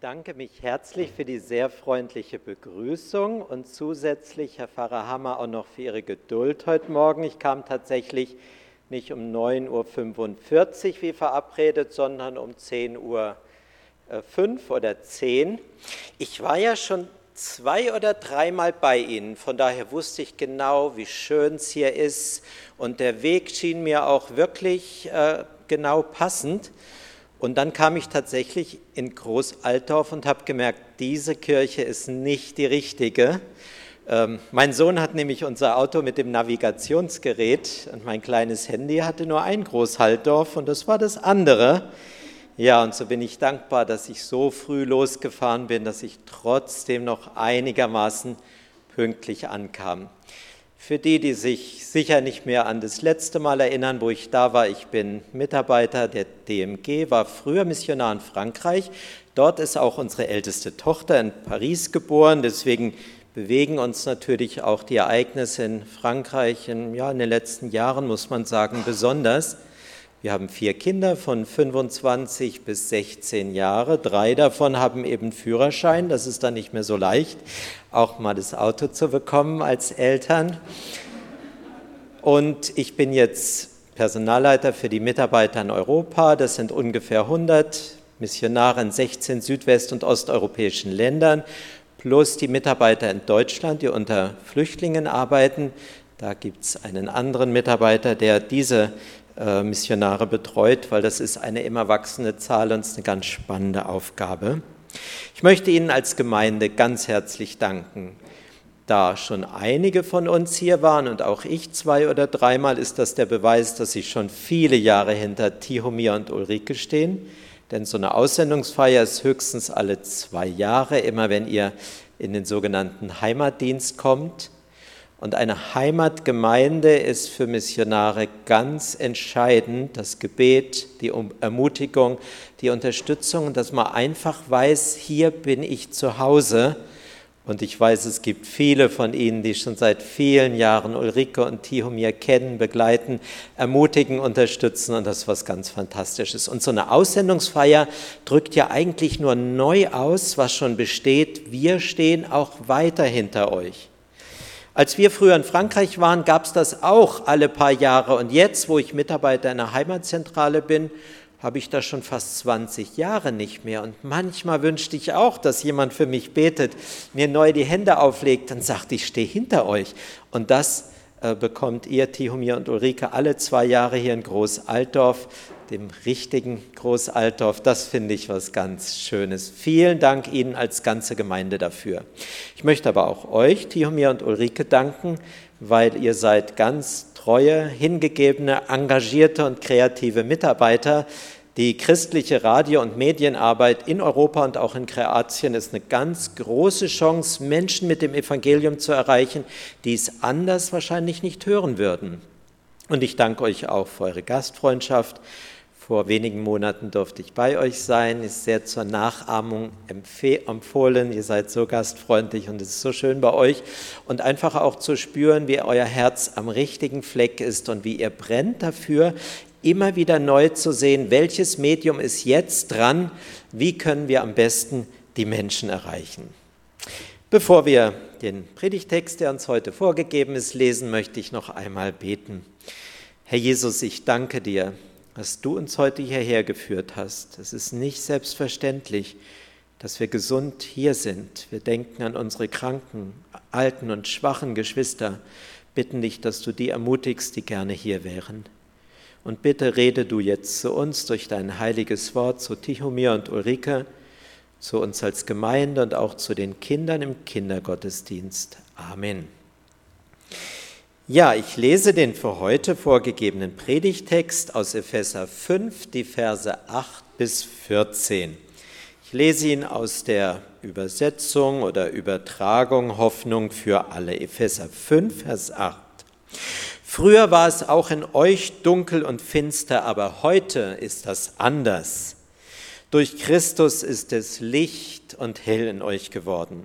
bedanke mich herzlich für die sehr freundliche Begrüßung und zusätzlich, Herr Pfarrer Hammer, auch noch für Ihre Geduld heute Morgen. Ich kam tatsächlich nicht um 9.45 Uhr wie verabredet, sondern um 10.05 Uhr oder 10. Ich war ja schon zwei oder dreimal bei Ihnen, von daher wusste ich genau, wie schön es hier ist und der Weg schien mir auch wirklich äh, genau passend. Und dann kam ich tatsächlich in Großaltorf und habe gemerkt, diese Kirche ist nicht die richtige. Ähm, mein Sohn hat nämlich unser Auto mit dem Navigationsgerät und mein kleines Handy hatte nur ein Großhaltdorf und das war das andere. Ja, und so bin ich dankbar, dass ich so früh losgefahren bin, dass ich trotzdem noch einigermaßen pünktlich ankam. Für die, die sich sicher nicht mehr an das letzte Mal erinnern, wo ich da war, ich bin Mitarbeiter der DMG, war früher Missionar in Frankreich. Dort ist auch unsere älteste Tochter in Paris geboren. Deswegen bewegen uns natürlich auch die Ereignisse in Frankreich in, ja, in den letzten Jahren, muss man sagen, besonders. Wir haben vier Kinder von 25 bis 16 Jahre. Drei davon haben eben Führerschein. Das ist dann nicht mehr so leicht, auch mal das Auto zu bekommen als Eltern. Und ich bin jetzt Personalleiter für die Mitarbeiter in Europa. Das sind ungefähr 100 Missionare in 16 südwest- und osteuropäischen Ländern, plus die Mitarbeiter in Deutschland, die unter Flüchtlingen arbeiten. Da gibt es einen anderen Mitarbeiter, der diese Missionare betreut, weil das ist eine immer wachsende Zahl und ist eine ganz spannende Aufgabe. Ich möchte Ihnen als Gemeinde ganz herzlich danken. Da schon einige von uns hier waren und auch ich zwei oder dreimal, ist das der Beweis, dass Sie schon viele Jahre hinter Tihomir und Ulrike stehen. Denn so eine Aussendungsfeier ist höchstens alle zwei Jahre, immer wenn ihr in den sogenannten Heimatdienst kommt. Und eine Heimatgemeinde ist für Missionare ganz entscheidend, das Gebet, die Ermutigung, die Unterstützung, dass man einfach weiß, hier bin ich zu Hause. Und ich weiß, es gibt viele von Ihnen, die schon seit vielen Jahren Ulrike und Tihomir kennen, begleiten, ermutigen, unterstützen und das ist was ganz Fantastisches. Und so eine Aussendungsfeier drückt ja eigentlich nur neu aus, was schon besteht. Wir stehen auch weiter hinter euch. Als wir früher in Frankreich waren, gab es das auch alle paar Jahre. Und jetzt, wo ich Mitarbeiter in der Heimatzentrale bin, habe ich das schon fast 20 Jahre nicht mehr. Und manchmal wünschte ich auch, dass jemand für mich betet, mir neu die Hände auflegt und sagt, ich stehe hinter euch. Und das bekommt ihr, Tihomir und Ulrike, alle zwei Jahre hier in Groß-Altdorf dem richtigen Großaltorf. Das finde ich was ganz Schönes. Vielen Dank Ihnen als ganze Gemeinde dafür. Ich möchte aber auch euch, Tihomir und Ulrike, danken, weil ihr seid ganz treue, hingegebene, engagierte und kreative Mitarbeiter. Die christliche Radio- und Medienarbeit in Europa und auch in Kroatien ist eine ganz große Chance, Menschen mit dem Evangelium zu erreichen, die es anders wahrscheinlich nicht hören würden. Und ich danke euch auch für eure Gastfreundschaft, vor wenigen Monaten durfte ich bei euch sein, ist sehr zur Nachahmung empfohlen. Ihr seid so gastfreundlich und es ist so schön bei euch. Und einfach auch zu spüren, wie euer Herz am richtigen Fleck ist und wie ihr brennt dafür, immer wieder neu zu sehen, welches Medium ist jetzt dran, wie können wir am besten die Menschen erreichen. Bevor wir den Predigtext, der uns heute vorgegeben ist, lesen, möchte ich noch einmal beten. Herr Jesus, ich danke dir dass du uns heute hierher geführt hast. Es ist nicht selbstverständlich, dass wir gesund hier sind. Wir denken an unsere kranken, alten und schwachen Geschwister, bitten dich, dass du die ermutigst, die gerne hier wären. Und bitte rede du jetzt zu uns durch dein heiliges Wort, zu Tichomir und Ulrike, zu uns als Gemeinde und auch zu den Kindern im Kindergottesdienst. Amen. Ja, ich lese den für heute vorgegebenen Predigtext aus Epheser 5, die Verse 8 bis 14. Ich lese ihn aus der Übersetzung oder Übertragung Hoffnung für alle. Epheser 5, Vers 8. Früher war es auch in euch dunkel und finster, aber heute ist das anders. Durch Christus ist es Licht und hell in euch geworden.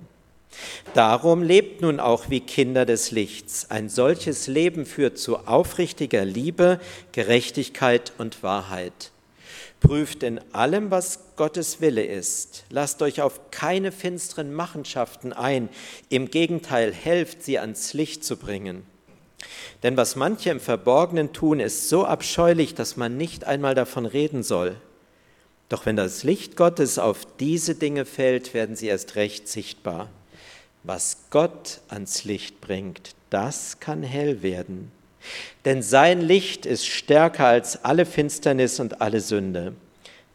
Darum lebt nun auch wie Kinder des Lichts. Ein solches Leben führt zu aufrichtiger Liebe, Gerechtigkeit und Wahrheit. Prüft in allem, was Gottes Wille ist. Lasst euch auf keine finsteren Machenschaften ein. Im Gegenteil, helft sie ans Licht zu bringen. Denn was manche im Verborgenen tun, ist so abscheulich, dass man nicht einmal davon reden soll. Doch wenn das Licht Gottes auf diese Dinge fällt, werden sie erst recht sichtbar. Was Gott ans Licht bringt, das kann hell werden. Denn sein Licht ist stärker als alle Finsternis und alle Sünde.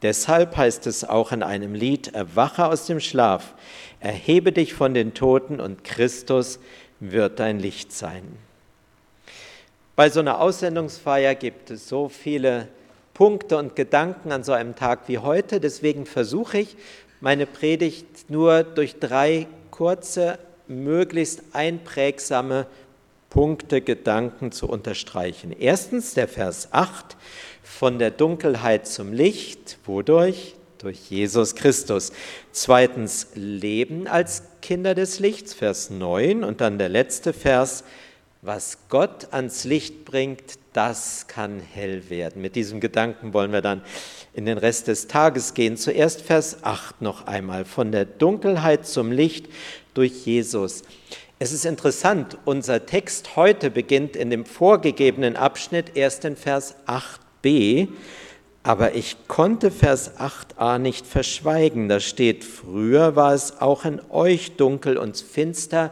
Deshalb heißt es auch in einem Lied, erwache aus dem Schlaf, erhebe dich von den Toten und Christus wird dein Licht sein. Bei so einer Aussendungsfeier gibt es so viele Punkte und Gedanken an so einem Tag wie heute. Deswegen versuche ich, meine Predigt nur durch drei kurze, möglichst einprägsame Punkte, Gedanken zu unterstreichen. Erstens der Vers 8, von der Dunkelheit zum Licht. Wodurch? Durch Jesus Christus. Zweitens Leben als Kinder des Lichts, Vers 9. Und dann der letzte Vers, was Gott ans Licht bringt, das kann hell werden. Mit diesem Gedanken wollen wir dann in den Rest des Tages gehen. Zuerst Vers 8 noch einmal. Von der Dunkelheit zum Licht durch Jesus. Es ist interessant, unser Text heute beginnt in dem vorgegebenen Abschnitt erst in Vers 8b, aber ich konnte Vers 8a nicht verschweigen. Da steht, früher war es auch in euch dunkel und finster,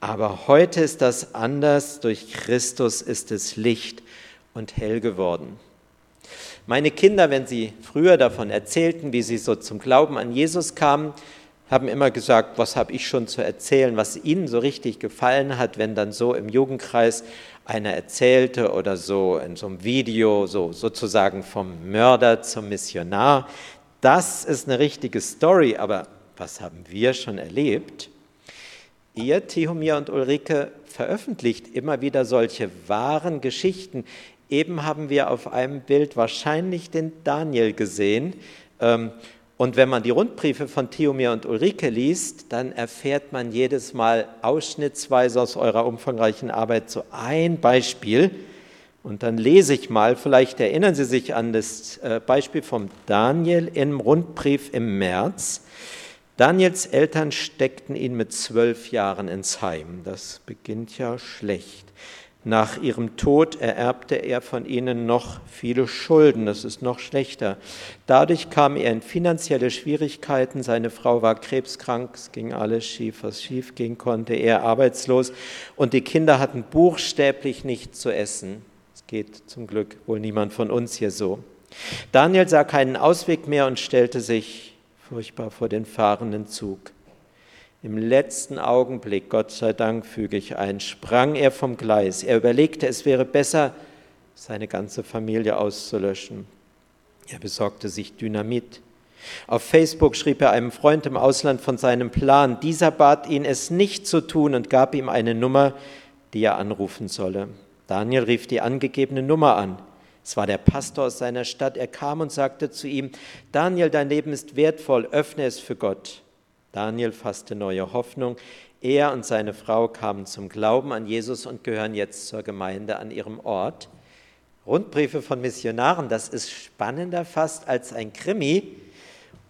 aber heute ist das anders, durch Christus ist es Licht und hell geworden. Meine Kinder, wenn sie früher davon erzählten, wie sie so zum Glauben an Jesus kamen, haben immer gesagt, was habe ich schon zu erzählen, was ihnen so richtig gefallen hat, wenn dann so im Jugendkreis einer erzählte oder so in so einem Video, so sozusagen vom Mörder zum Missionar. Das ist eine richtige Story, aber was haben wir schon erlebt? Ihr, Tihomir und Ulrike, veröffentlicht immer wieder solche wahren Geschichten. Eben haben wir auf einem Bild wahrscheinlich den Daniel gesehen. Ähm, und wenn man die Rundbriefe von Tihomir und Ulrike liest, dann erfährt man jedes Mal ausschnittsweise aus eurer umfangreichen Arbeit so ein Beispiel. Und dann lese ich mal, vielleicht erinnern Sie sich an das äh, Beispiel vom Daniel im Rundbrief im März. Daniels Eltern steckten ihn mit zwölf Jahren ins Heim. Das beginnt ja schlecht. Nach ihrem Tod ererbte er von ihnen noch viele Schulden. Das ist noch schlechter. Dadurch kam er in finanzielle Schwierigkeiten. Seine Frau war krebskrank. Es ging alles schief, was schief gehen konnte. Er arbeitslos. Und die Kinder hatten buchstäblich nichts zu essen. Es geht zum Glück wohl niemand von uns hier so. Daniel sah keinen Ausweg mehr und stellte sich furchtbar vor den fahrenden Zug. Im letzten Augenblick, Gott sei Dank, füge ich ein, sprang er vom Gleis. Er überlegte, es wäre besser, seine ganze Familie auszulöschen. Er besorgte sich Dynamit. Auf Facebook schrieb er einem Freund im Ausland von seinem Plan. Dieser bat ihn, es nicht zu tun und gab ihm eine Nummer, die er anrufen solle. Daniel rief die angegebene Nummer an. Es war der Pastor aus seiner Stadt. Er kam und sagte zu ihm, Daniel, dein Leben ist wertvoll, öffne es für Gott. Daniel fasste neue Hoffnung. Er und seine Frau kamen zum Glauben an Jesus und gehören jetzt zur Gemeinde an ihrem Ort. Rundbriefe von Missionaren, das ist spannender fast als ein Krimi.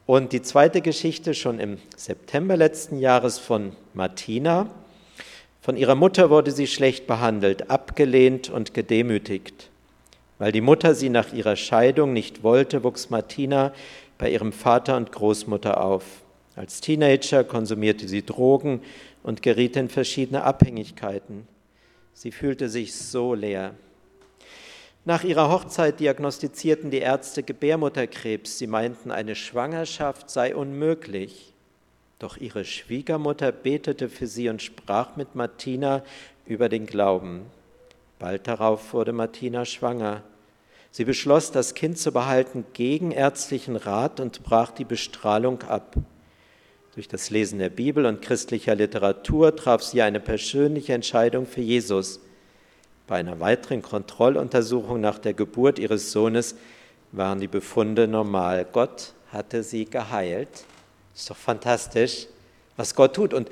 Und die zweite Geschichte schon im September letzten Jahres von Martina. Von ihrer Mutter wurde sie schlecht behandelt, abgelehnt und gedemütigt. Weil die Mutter sie nach ihrer Scheidung nicht wollte, wuchs Martina bei ihrem Vater und Großmutter auf. Als Teenager konsumierte sie Drogen und geriet in verschiedene Abhängigkeiten. Sie fühlte sich so leer. Nach ihrer Hochzeit diagnostizierten die Ärzte Gebärmutterkrebs. Sie meinten, eine Schwangerschaft sei unmöglich. Doch ihre Schwiegermutter betete für sie und sprach mit Martina über den Glauben. Bald darauf wurde Martina schwanger. Sie beschloss, das Kind zu behalten gegen ärztlichen Rat und brach die Bestrahlung ab. Durch das Lesen der Bibel und christlicher Literatur traf sie eine persönliche Entscheidung für Jesus. Bei einer weiteren Kontrolluntersuchung nach der Geburt ihres Sohnes waren die Befunde normal. Gott hatte sie geheilt. Ist doch fantastisch, was Gott tut. Und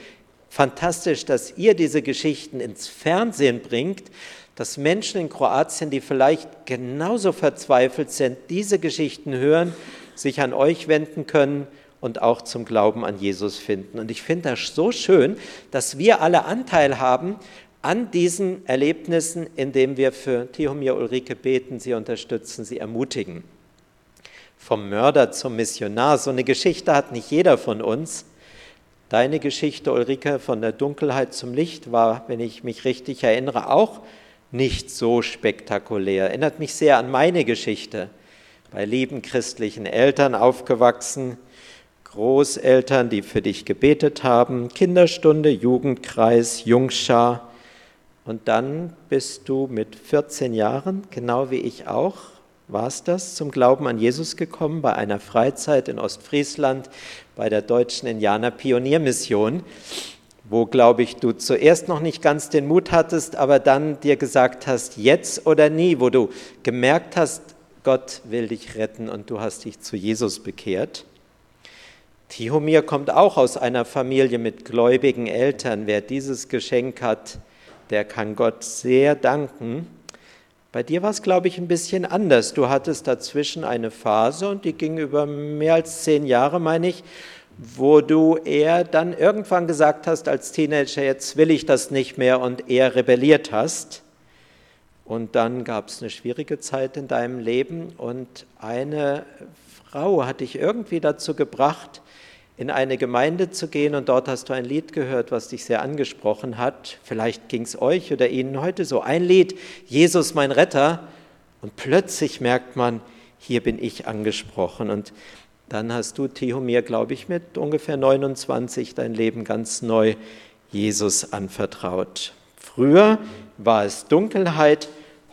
fantastisch, dass ihr diese Geschichten ins Fernsehen bringt, dass Menschen in Kroatien, die vielleicht genauso verzweifelt sind, diese Geschichten hören, sich an euch wenden können und auch zum Glauben an Jesus finden. Und ich finde das so schön, dass wir alle Anteil haben an diesen Erlebnissen, indem wir für Tihomir Ulrike beten, sie unterstützen, sie ermutigen. Vom Mörder zum Missionar, so eine Geschichte hat nicht jeder von uns. Deine Geschichte, Ulrike, von der Dunkelheit zum Licht war, wenn ich mich richtig erinnere, auch nicht so spektakulär. Erinnert mich sehr an meine Geschichte. Bei lieben christlichen Eltern aufgewachsen, Großeltern, die für dich gebetet haben, Kinderstunde, Jugendkreis, Jungschar. Und dann bist du mit 14 Jahren, genau wie ich auch, war es das, zum Glauben an Jesus gekommen bei einer Freizeit in Ostfriesland bei der deutschen Indianer Pioniermission, wo, glaube ich, du zuerst noch nicht ganz den Mut hattest, aber dann dir gesagt hast, jetzt oder nie, wo du gemerkt hast, Gott will dich retten und du hast dich zu Jesus bekehrt. Tihomir kommt auch aus einer Familie mit gläubigen Eltern. Wer dieses Geschenk hat, der kann Gott sehr danken. Bei dir war es, glaube ich, ein bisschen anders. Du hattest dazwischen eine Phase und die ging über mehr als zehn Jahre, meine ich, wo du eher dann irgendwann gesagt hast als Teenager, jetzt will ich das nicht mehr und eher rebelliert hast. Und dann gab es eine schwierige Zeit in deinem Leben und eine Frau hat dich irgendwie dazu gebracht, in eine Gemeinde zu gehen und dort hast du ein Lied gehört, was dich sehr angesprochen hat. Vielleicht ging es euch oder Ihnen heute so. Ein Lied, Jesus mein Retter. Und plötzlich merkt man, hier bin ich angesprochen. Und dann hast du, Tihomir, glaube ich, mit ungefähr 29 dein Leben ganz neu Jesus anvertraut. Früher war es Dunkelheit,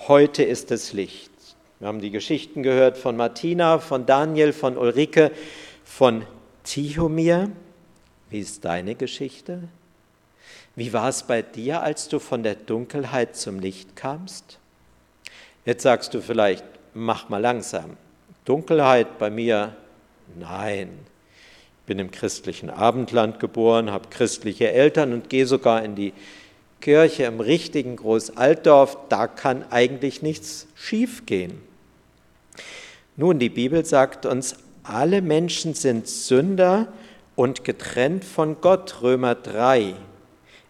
heute ist es Licht. Wir haben die Geschichten gehört von Martina, von Daniel, von Ulrike, von Tihomir, wie ist deine Geschichte? Wie war es bei dir, als du von der Dunkelheit zum Licht kamst? Jetzt sagst du vielleicht, mach mal langsam. Dunkelheit bei mir? Nein. Ich bin im christlichen Abendland geboren, habe christliche Eltern und gehe sogar in die Kirche im richtigen Großaltdorf. Da kann eigentlich nichts schiefgehen. Nun, die Bibel sagt uns, alle Menschen sind Sünder und getrennt von Gott, Römer 3.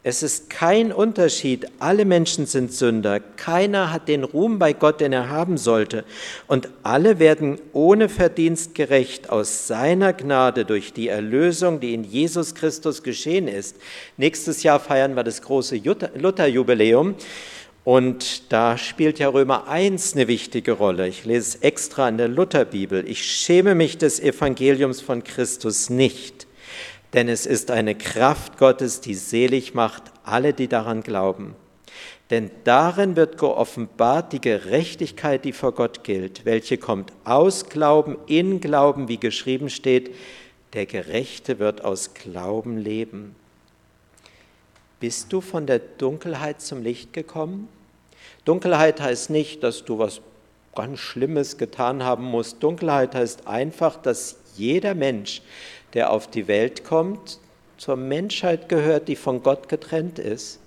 Es ist kein Unterschied, alle Menschen sind Sünder, keiner hat den Ruhm bei Gott, den er haben sollte, und alle werden ohne Verdienst gerecht aus seiner Gnade durch die Erlösung, die in Jesus Christus geschehen ist. Nächstes Jahr feiern wir das große Lutherjubiläum. Und da spielt ja Römer 1 eine wichtige Rolle. Ich lese es extra in der Lutherbibel. Ich schäme mich des Evangeliums von Christus nicht, denn es ist eine Kraft Gottes, die selig macht alle, die daran glauben. Denn darin wird geoffenbart die Gerechtigkeit, die vor Gott gilt, welche kommt aus Glauben, in Glauben, wie geschrieben steht, der Gerechte wird aus Glauben leben. Bist du von der Dunkelheit zum Licht gekommen? Dunkelheit heißt nicht, dass du was ganz Schlimmes getan haben musst. Dunkelheit heißt einfach, dass jeder Mensch, der auf die Welt kommt, zur Menschheit gehört, die von Gott getrennt ist.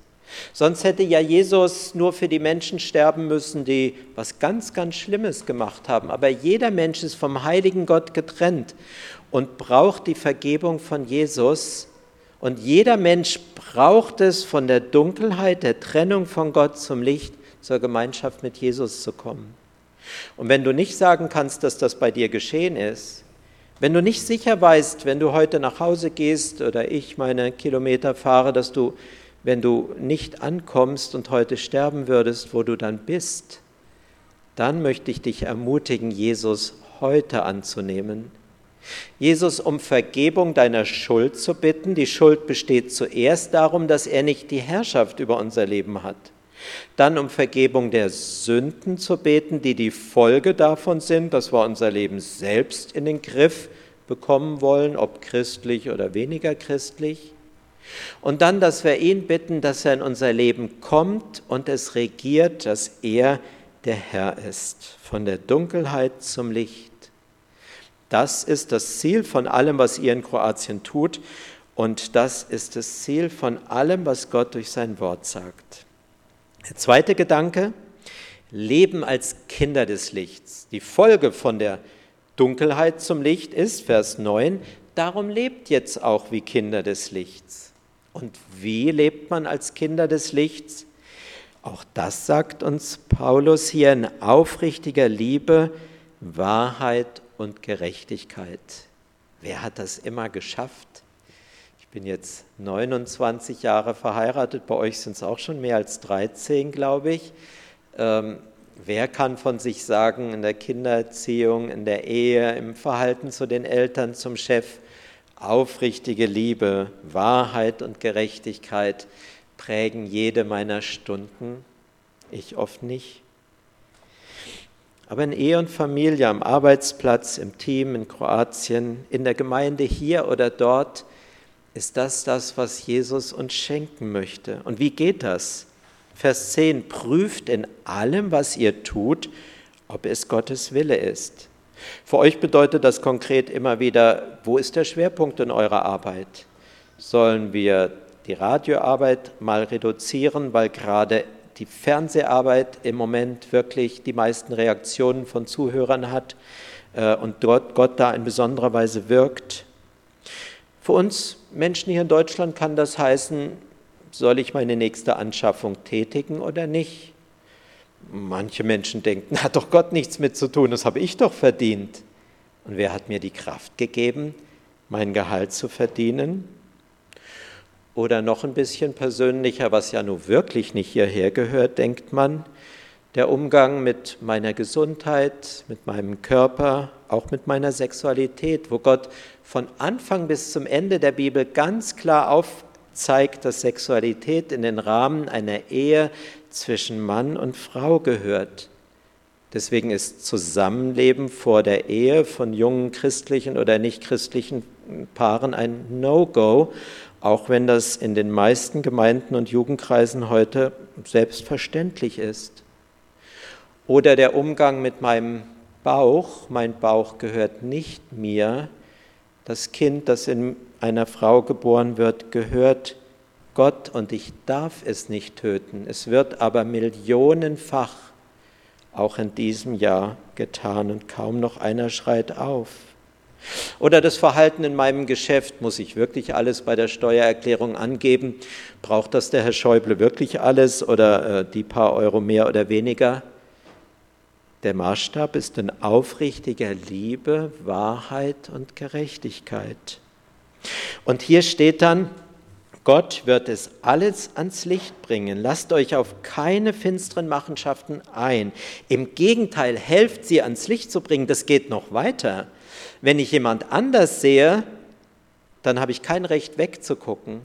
Sonst hätte ja Jesus nur für die Menschen sterben müssen, die was ganz, ganz Schlimmes gemacht haben. Aber jeder Mensch ist vom heiligen Gott getrennt und braucht die Vergebung von Jesus, und jeder Mensch braucht es, von der Dunkelheit, der Trennung von Gott zum Licht, zur Gemeinschaft mit Jesus zu kommen. Und wenn du nicht sagen kannst, dass das bei dir geschehen ist, wenn du nicht sicher weißt, wenn du heute nach Hause gehst oder ich meine Kilometer fahre, dass du, wenn du nicht ankommst und heute sterben würdest, wo du dann bist, dann möchte ich dich ermutigen, Jesus heute anzunehmen, Jesus um Vergebung deiner Schuld zu bitten. Die Schuld besteht zuerst darum, dass er nicht die Herrschaft über unser Leben hat. Dann um Vergebung der Sünden zu beten, die die Folge davon sind, dass wir unser Leben selbst in den Griff bekommen wollen, ob christlich oder weniger christlich. Und dann, dass wir ihn bitten, dass er in unser Leben kommt und es regiert, dass er der Herr ist, von der Dunkelheit zum Licht. Das ist das Ziel von allem, was ihr in Kroatien tut. Und das ist das Ziel von allem, was Gott durch sein Wort sagt. Der zweite Gedanke, Leben als Kinder des Lichts. Die Folge von der Dunkelheit zum Licht ist, Vers 9, darum lebt jetzt auch wie Kinder des Lichts. Und wie lebt man als Kinder des Lichts? Auch das sagt uns Paulus hier in aufrichtiger Liebe, Wahrheit und Gerechtigkeit. Wer hat das immer geschafft? Ich bin jetzt 29 Jahre verheiratet, bei euch sind es auch schon mehr als 13, glaube ich. Ähm, wer kann von sich sagen, in der Kindererziehung, in der Ehe, im Verhalten zu den Eltern, zum Chef, aufrichtige Liebe, Wahrheit und Gerechtigkeit prägen jede meiner Stunden? Ich oft nicht. Aber in Ehe und Familie, am Arbeitsplatz, im Team, in Kroatien, in der Gemeinde hier oder dort, ist das das, was Jesus uns schenken möchte. Und wie geht das? Vers 10, prüft in allem, was ihr tut, ob es Gottes Wille ist. Für euch bedeutet das konkret immer wieder, wo ist der Schwerpunkt in eurer Arbeit? Sollen wir die Radioarbeit mal reduzieren, weil gerade die Fernseharbeit im Moment wirklich die meisten Reaktionen von Zuhörern hat äh, und dort Gott da in besonderer Weise wirkt. Für uns Menschen hier in Deutschland kann das heißen, soll ich meine nächste Anschaffung tätigen oder nicht? Manche Menschen denken, hat doch Gott nichts mit zu tun, das habe ich doch verdient. Und wer hat mir die Kraft gegeben, mein Gehalt zu verdienen? Oder noch ein bisschen persönlicher, was ja nun wirklich nicht hierher gehört, denkt man, der Umgang mit meiner Gesundheit, mit meinem Körper, auch mit meiner Sexualität, wo Gott von Anfang bis zum Ende der Bibel ganz klar aufzeigt, dass Sexualität in den Rahmen einer Ehe zwischen Mann und Frau gehört. Deswegen ist Zusammenleben vor der Ehe von jungen christlichen oder nicht christlichen Paaren ein No-Go auch wenn das in den meisten Gemeinden und Jugendkreisen heute selbstverständlich ist. Oder der Umgang mit meinem Bauch, mein Bauch gehört nicht mir, das Kind, das in einer Frau geboren wird, gehört Gott und ich darf es nicht töten. Es wird aber millionenfach auch in diesem Jahr getan und kaum noch einer schreit auf. Oder das Verhalten in meinem Geschäft, muss ich wirklich alles bei der Steuererklärung angeben? Braucht das der Herr Schäuble wirklich alles oder äh, die paar Euro mehr oder weniger? Der Maßstab ist in aufrichtiger Liebe, Wahrheit und Gerechtigkeit. Und hier steht dann, Gott wird es alles ans Licht bringen. Lasst euch auf keine finsteren Machenschaften ein. Im Gegenteil, helft sie ans Licht zu bringen. Das geht noch weiter. Wenn ich jemand anders sehe, dann habe ich kein Recht wegzugucken.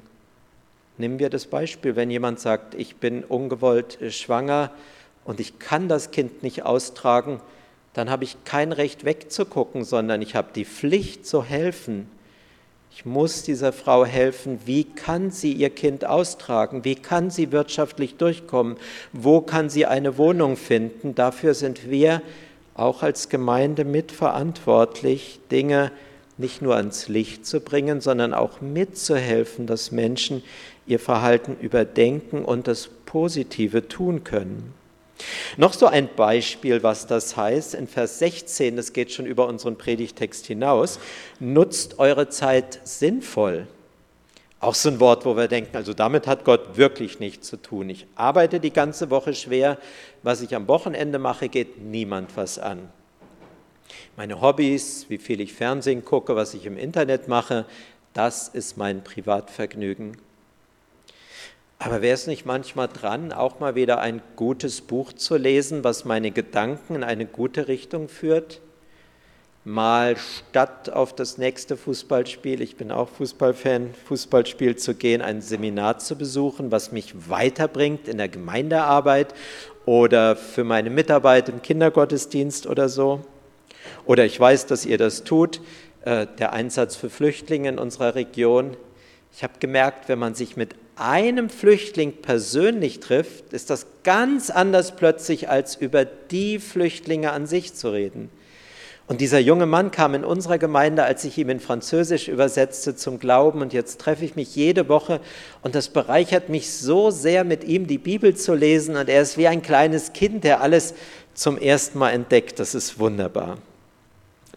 Nehmen wir das Beispiel, wenn jemand sagt, ich bin ungewollt schwanger und ich kann das Kind nicht austragen, dann habe ich kein Recht wegzugucken, sondern ich habe die Pflicht zu helfen. Ich muss dieser Frau helfen. Wie kann sie ihr Kind austragen? Wie kann sie wirtschaftlich durchkommen? Wo kann sie eine Wohnung finden? Dafür sind wir auch als Gemeinde mitverantwortlich, Dinge nicht nur ans Licht zu bringen, sondern auch mitzuhelfen, dass Menschen ihr Verhalten überdenken und das Positive tun können. Noch so ein Beispiel, was das heißt, in Vers 16, das geht schon über unseren Predigtext hinaus, nutzt eure Zeit sinnvoll. Auch so ein Wort, wo wir denken, also damit hat Gott wirklich nichts zu tun. Ich arbeite die ganze Woche schwer, was ich am Wochenende mache, geht niemand was an. Meine Hobbys, wie viel ich Fernsehen gucke, was ich im Internet mache, das ist mein Privatvergnügen. Aber wäre es nicht manchmal dran, auch mal wieder ein gutes Buch zu lesen, was meine Gedanken in eine gute Richtung führt? mal statt auf das nächste Fußballspiel, ich bin auch Fußballfan, Fußballspiel zu gehen, ein Seminar zu besuchen, was mich weiterbringt in der Gemeindearbeit oder für meine Mitarbeit im Kindergottesdienst oder so. Oder ich weiß, dass ihr das tut, äh, der Einsatz für Flüchtlinge in unserer Region. Ich habe gemerkt, wenn man sich mit einem Flüchtling persönlich trifft, ist das ganz anders plötzlich, als über die Flüchtlinge an sich zu reden. Und dieser junge Mann kam in unserer Gemeinde, als ich ihm in Französisch übersetzte, zum Glauben. Und jetzt treffe ich mich jede Woche und das bereichert mich so sehr, mit ihm die Bibel zu lesen. Und er ist wie ein kleines Kind, der alles zum ersten Mal entdeckt. Das ist wunderbar.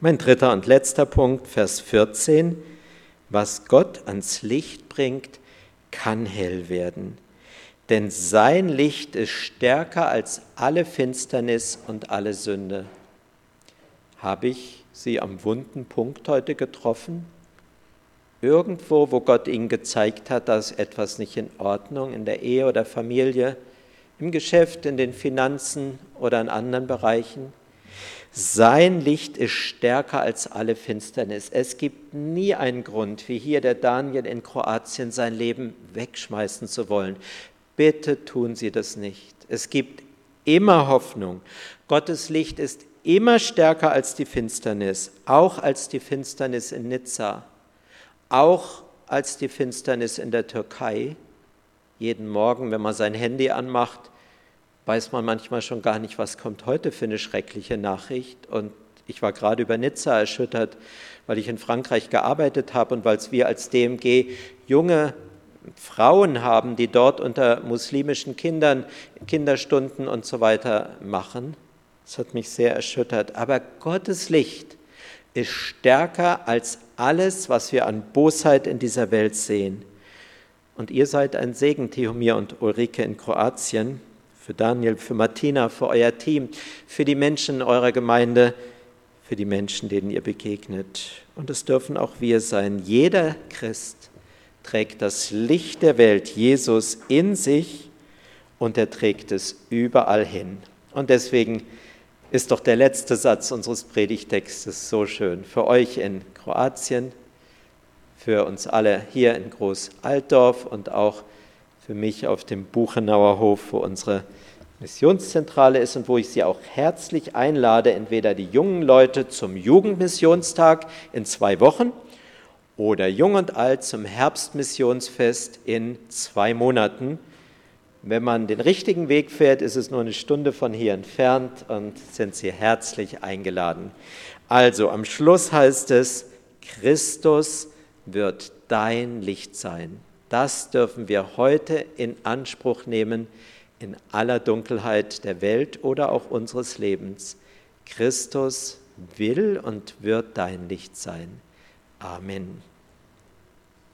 Mein dritter und letzter Punkt, Vers 14. Was Gott ans Licht bringt, kann hell werden. Denn sein Licht ist stärker als alle Finsternis und alle Sünde. Habe ich Sie am wunden Punkt heute getroffen? Irgendwo, wo Gott Ihnen gezeigt hat, dass etwas nicht in Ordnung in der Ehe oder Familie, im Geschäft, in den Finanzen oder in anderen Bereichen? Sein Licht ist stärker als alle Finsternis. Es gibt nie einen Grund, wie hier der Daniel in Kroatien sein Leben wegschmeißen zu wollen. Bitte tun Sie das nicht. Es gibt immer Hoffnung. Gottes Licht ist immer stärker als die Finsternis, auch als die Finsternis in Nizza, auch als die Finsternis in der Türkei. Jeden Morgen, wenn man sein Handy anmacht, weiß man manchmal schon gar nicht, was kommt heute für eine schreckliche Nachricht. Und ich war gerade über Nizza erschüttert, weil ich in Frankreich gearbeitet habe und weil wir als DMG junge Frauen haben, die dort unter muslimischen Kindern Kinderstunden und so weiter machen. Das hat mich sehr erschüttert. Aber Gottes Licht ist stärker als alles, was wir an Bosheit in dieser Welt sehen. Und ihr seid ein Segen, Theomir und Ulrike in Kroatien, für Daniel, für Martina, für euer Team, für die Menschen in eurer Gemeinde, für die Menschen, denen ihr begegnet. Und es dürfen auch wir sein. Jeder Christ trägt das Licht der Welt, Jesus, in sich und er trägt es überall hin. Und deswegen ist doch der letzte Satz unseres Predigtextes so schön. Für euch in Kroatien, für uns alle hier in Groß-Altdorf und auch für mich auf dem Buchenauer Hof, wo unsere Missionszentrale ist und wo ich Sie auch herzlich einlade, entweder die jungen Leute zum Jugendmissionstag in zwei Wochen oder jung und alt zum Herbstmissionsfest in zwei Monaten. Wenn man den richtigen Weg fährt, ist es nur eine Stunde von hier entfernt und sind Sie herzlich eingeladen. Also am Schluss heißt es, Christus wird dein Licht sein. Das dürfen wir heute in Anspruch nehmen in aller Dunkelheit der Welt oder auch unseres Lebens. Christus will und wird dein Licht sein. Amen.